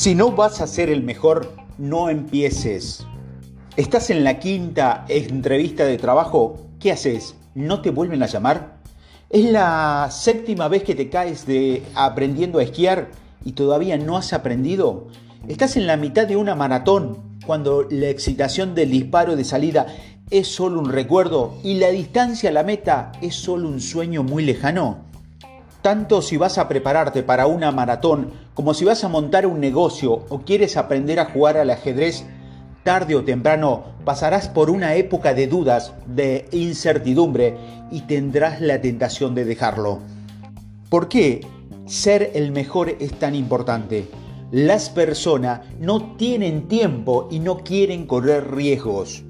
Si no vas a ser el mejor, no empieces. ¿Estás en la quinta entrevista de trabajo? ¿Qué haces? ¿No te vuelven a llamar? ¿Es la séptima vez que te caes de aprendiendo a esquiar y todavía no has aprendido? ¿Estás en la mitad de una maratón cuando la excitación del disparo de salida es solo un recuerdo y la distancia a la meta es solo un sueño muy lejano? Tanto si vas a prepararte para una maratón como si vas a montar un negocio o quieres aprender a jugar al ajedrez, tarde o temprano pasarás por una época de dudas, de incertidumbre y tendrás la tentación de dejarlo. ¿Por qué ser el mejor es tan importante? Las personas no tienen tiempo y no quieren correr riesgos.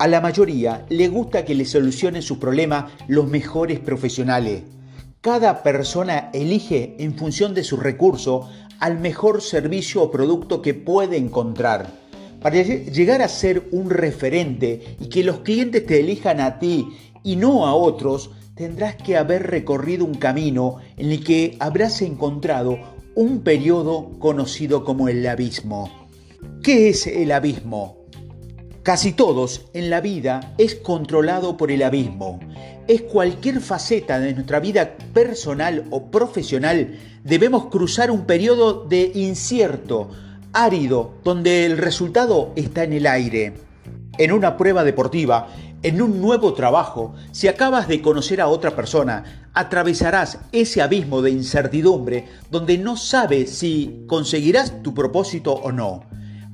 A la mayoría le gusta que le solucionen sus problemas los mejores profesionales cada persona elige en función de su recurso al mejor servicio o producto que puede encontrar. Para llegar a ser un referente y que los clientes te elijan a ti y no a otros, tendrás que haber recorrido un camino en el que habrás encontrado un periodo conocido como el abismo. ¿Qué es el abismo? Casi todos en la vida es controlado por el abismo. Es cualquier faceta de nuestra vida personal o profesional debemos cruzar un periodo de incierto, árido, donde el resultado está en el aire. En una prueba deportiva, en un nuevo trabajo, si acabas de conocer a otra persona, atravesarás ese abismo de incertidumbre donde no sabes si conseguirás tu propósito o no.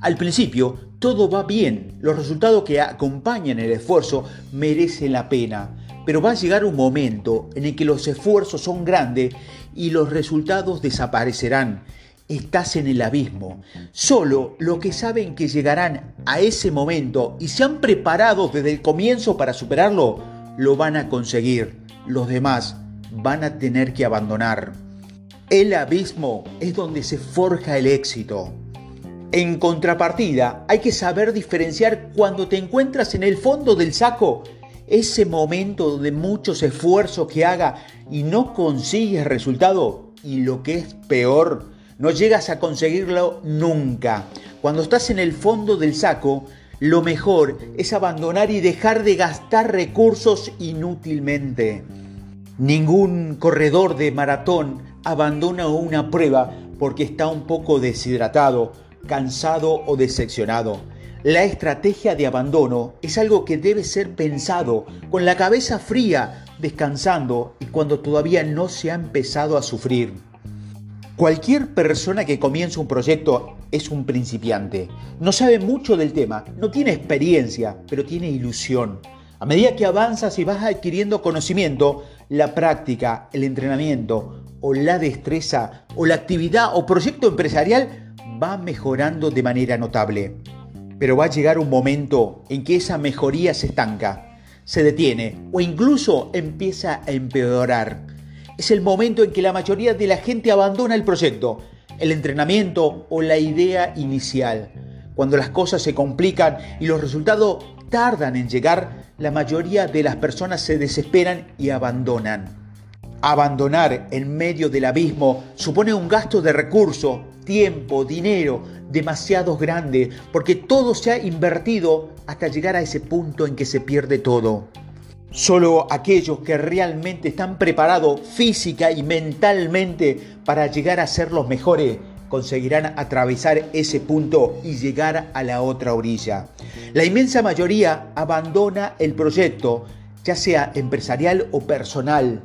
Al principio todo va bien, los resultados que acompañan el esfuerzo merecen la pena, pero va a llegar un momento en el que los esfuerzos son grandes y los resultados desaparecerán. Estás en el abismo. Solo los que saben que llegarán a ese momento y se han preparado desde el comienzo para superarlo, lo van a conseguir. Los demás van a tener que abandonar. El abismo es donde se forja el éxito. En contrapartida, hay que saber diferenciar cuando te encuentras en el fondo del saco, ese momento de muchos esfuerzos que haga y no consigues resultado, y lo que es peor, no llegas a conseguirlo nunca. Cuando estás en el fondo del saco, lo mejor es abandonar y dejar de gastar recursos inútilmente. Ningún corredor de maratón abandona una prueba porque está un poco deshidratado cansado o decepcionado. La estrategia de abandono es algo que debe ser pensado con la cabeza fría, descansando y cuando todavía no se ha empezado a sufrir. Cualquier persona que comienza un proyecto es un principiante. No sabe mucho del tema, no tiene experiencia, pero tiene ilusión. A medida que avanzas y vas adquiriendo conocimiento, la práctica, el entrenamiento o la destreza o la actividad o proyecto empresarial va mejorando de manera notable. Pero va a llegar un momento en que esa mejoría se estanca, se detiene o incluso empieza a empeorar. Es el momento en que la mayoría de la gente abandona el proyecto, el entrenamiento o la idea inicial. Cuando las cosas se complican y los resultados tardan en llegar, la mayoría de las personas se desesperan y abandonan. Abandonar en medio del abismo supone un gasto de recursos, tiempo, dinero demasiado grande, porque todo se ha invertido hasta llegar a ese punto en que se pierde todo. Solo aquellos que realmente están preparados física y mentalmente para llegar a ser los mejores conseguirán atravesar ese punto y llegar a la otra orilla. La inmensa mayoría abandona el proyecto, ya sea empresarial o personal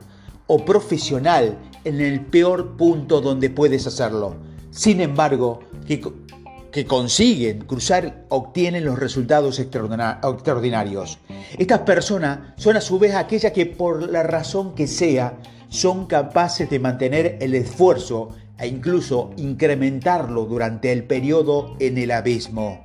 o profesional, en el peor punto donde puedes hacerlo sin embargo, que, consiguen cruzar, obtienen los resultados extraordinarios. Estas personas son a su vez aquellas que por la razón que sea son capaces de mantener el esfuerzo e incluso incrementarlo durante el periodo en el abismo.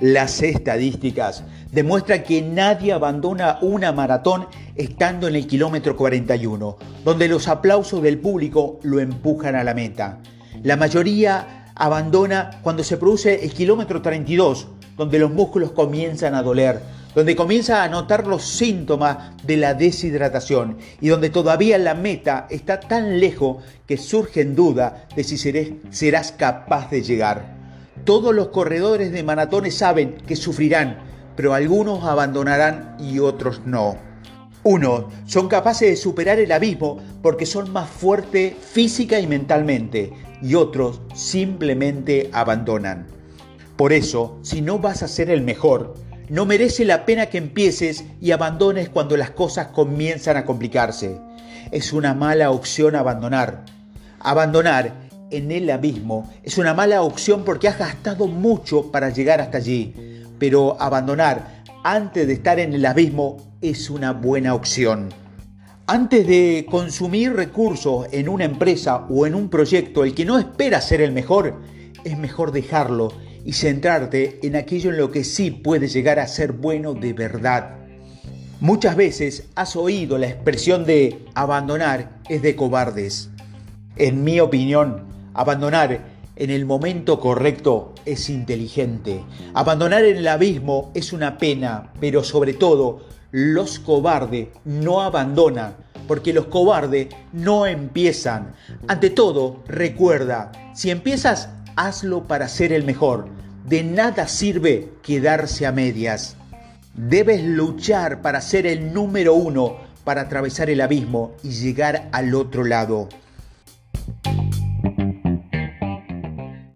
Las estadísticas demuestran que nadie abandona una maratón estando en el kilómetro 41, donde los aplausos del público lo empujan a la meta. La mayoría abandona cuando se produce el kilómetro 32, donde los músculos comienzan a doler, donde comienza a notar los síntomas de la deshidratación y donde todavía la meta está tan lejos que surge en duda de si serás capaz de llegar. Todos los corredores de maratones saben que sufrirán, pero algunos abandonarán y otros no. Unos son capaces de superar el abismo porque son más fuertes física y mentalmente y otros simplemente abandonan. Por eso, si no vas a ser el mejor, no merece la pena que empieces y abandones cuando las cosas comienzan a complicarse. Es una mala opción abandonar. Abandonar en el abismo es una mala opción porque has gastado mucho para llegar hasta allí. Pero abandonar antes de estar en el abismo es una buena opción. Antes de consumir recursos en una empresa o en un proyecto, el que no espera ser el mejor, es mejor dejarlo y centrarte en aquello en lo que sí puede llegar a ser bueno de verdad. Muchas veces has oído la expresión de abandonar es de cobardes. En mi opinión, abandonar en el momento correcto es inteligente. Abandonar el abismo es una pena, pero sobre todo, los cobardes no abandonan, porque los cobardes no empiezan. Ante todo, recuerda, si empiezas hazlo para ser el mejor. De nada sirve quedarse a medias. Debes luchar para ser el número uno, para atravesar el abismo y llegar al otro lado.